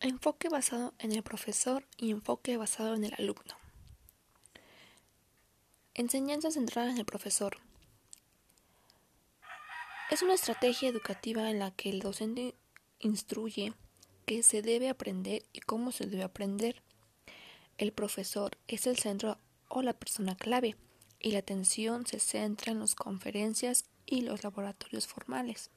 Enfoque basado en el profesor y enfoque basado en el alumno. Enseñanza centrada en el profesor. Es una estrategia educativa en la que el docente instruye qué se debe aprender y cómo se debe aprender. El profesor es el centro o la persona clave y la atención se centra en las conferencias y los laboratorios formales.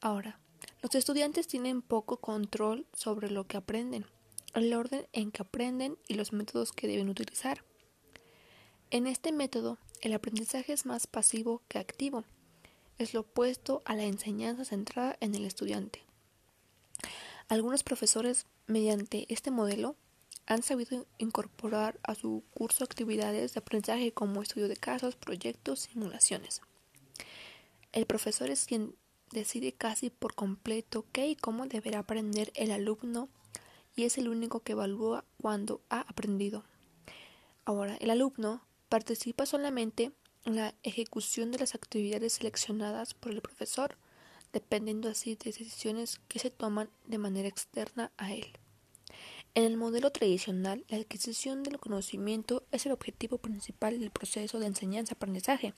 Ahora, los estudiantes tienen poco control sobre lo que aprenden, el orden en que aprenden y los métodos que deben utilizar. En este método, el aprendizaje es más pasivo que activo. Es lo opuesto a la enseñanza centrada en el estudiante. Algunos profesores, mediante este modelo, han sabido incorporar a su curso actividades de aprendizaje como estudio de casos, proyectos, simulaciones. El profesor es quien decide casi por completo qué y cómo deberá aprender el alumno y es el único que evalúa cuando ha aprendido. Ahora, el alumno participa solamente en la ejecución de las actividades seleccionadas por el profesor, dependiendo así de decisiones que se toman de manera externa a él. En el modelo tradicional, la adquisición del conocimiento es el objetivo principal del proceso de enseñanza-aprendizaje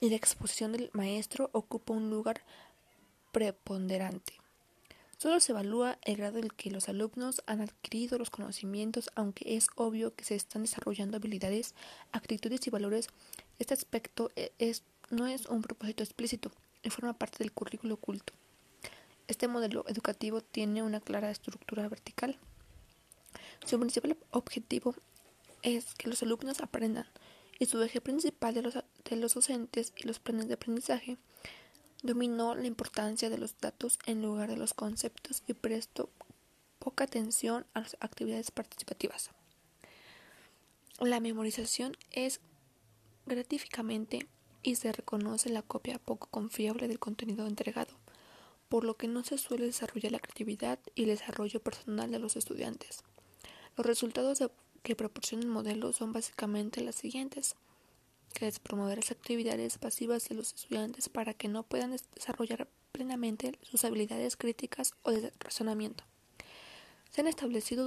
y la exposición del maestro ocupa un lugar preponderante. Solo se evalúa el grado en que los alumnos han adquirido los conocimientos, aunque es obvio que se están desarrollando habilidades, actitudes y valores. Este aspecto e-, no es un propósito explícito y forma parte del currículo oculto. Este modelo educativo tiene una clara estructura vertical. Su principal objetivo es que los alumnos aprendan y su eje principal de los, de los docentes y los planes de aprendizaje dominó la importancia de los datos en lugar de los conceptos y prestó poca atención a las actividades participativas. La memorización es gratificamente y se reconoce la copia poco confiable del contenido entregado, por lo que no se suele desarrollar la creatividad y el desarrollo personal de los estudiantes. Los resultados que proporciona el modelo son básicamente las siguientes que es promover las actividades pasivas de los estudiantes para que no puedan desarrollar plenamente sus habilidades críticas o de razonamiento. Se han establecido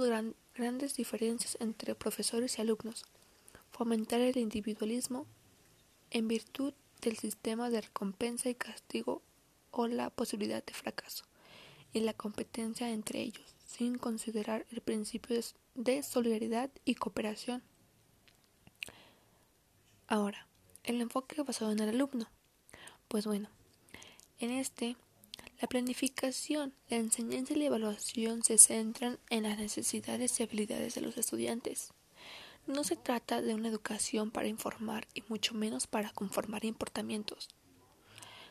grandes diferencias entre profesores y alumnos. Fomentar el individualismo en virtud del sistema de recompensa y castigo o la posibilidad de fracaso y la competencia entre ellos, sin considerar el principio de solidaridad y cooperación. Ahora, el enfoque basado en el alumno. Pues bueno, en este, la planificación, la enseñanza y la evaluación se centran en las necesidades y habilidades de los estudiantes. No se trata de una educación para informar y mucho menos para conformar comportamientos,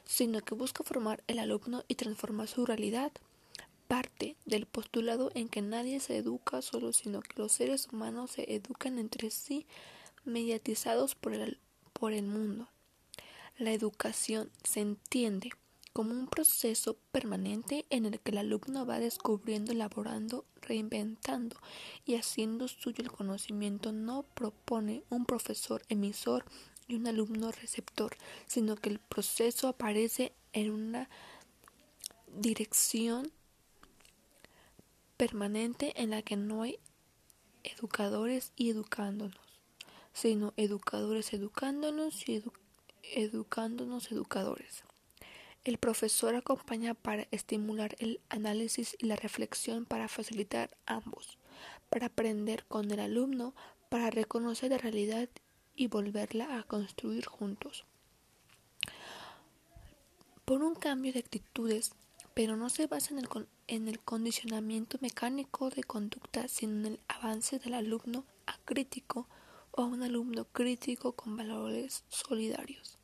sino que busca formar el alumno y transformar su realidad. Parte del postulado en que nadie se educa solo, sino que los seres humanos se educan entre sí mediatizados por el, por el mundo. La educación se entiende como un proceso permanente en el que el alumno va descubriendo, elaborando, reinventando y haciendo suyo el conocimiento. No propone un profesor emisor y un alumno receptor, sino que el proceso aparece en una dirección permanente en la que no hay educadores y educándonos sino educadores educándonos y educándonos educadores. El profesor acompaña para estimular el análisis y la reflexión para facilitar ambos, para aprender con el alumno, para reconocer la realidad y volverla a construir juntos. Por un cambio de actitudes, pero no se basa en el, en el condicionamiento mecánico de conducta, sino en el avance del alumno acrítico o a un alumno crítico con valores solidarios.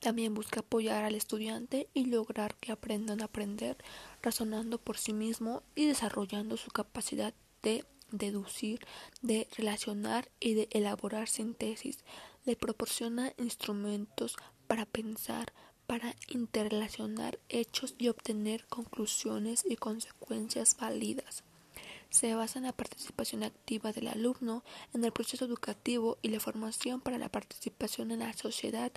También busca apoyar al estudiante y lograr que aprendan a aprender razonando por sí mismo y desarrollando su capacidad de deducir, de relacionar y de elaborar síntesis. Le proporciona instrumentos para pensar, para interrelacionar hechos y obtener conclusiones y consecuencias válidas se basa en la participación activa del alumno en el proceso educativo y la formación para la participación en la sociedad,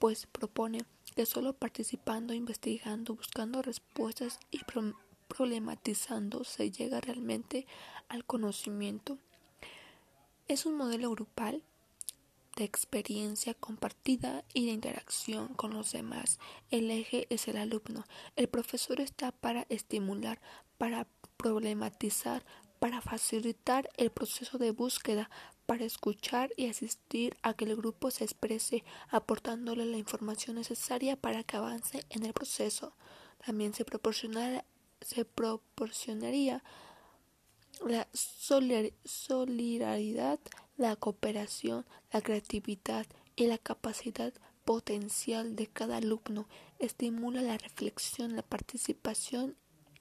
pues propone que solo participando, investigando, buscando respuestas y problematizando se llega realmente al conocimiento. Es un modelo grupal de experiencia compartida y de interacción con los demás. El eje es el alumno. El profesor está para estimular, para problematizar, para facilitar el proceso de búsqueda, para escuchar y asistir a que el grupo se exprese, aportándole la información necesaria para que avance en el proceso. También se, se proporcionaría la solidaridad, la cooperación, la creatividad y la capacidad potencial de cada alumno. Estimula la reflexión, la participación,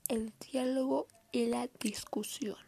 el diálogo y la discusión.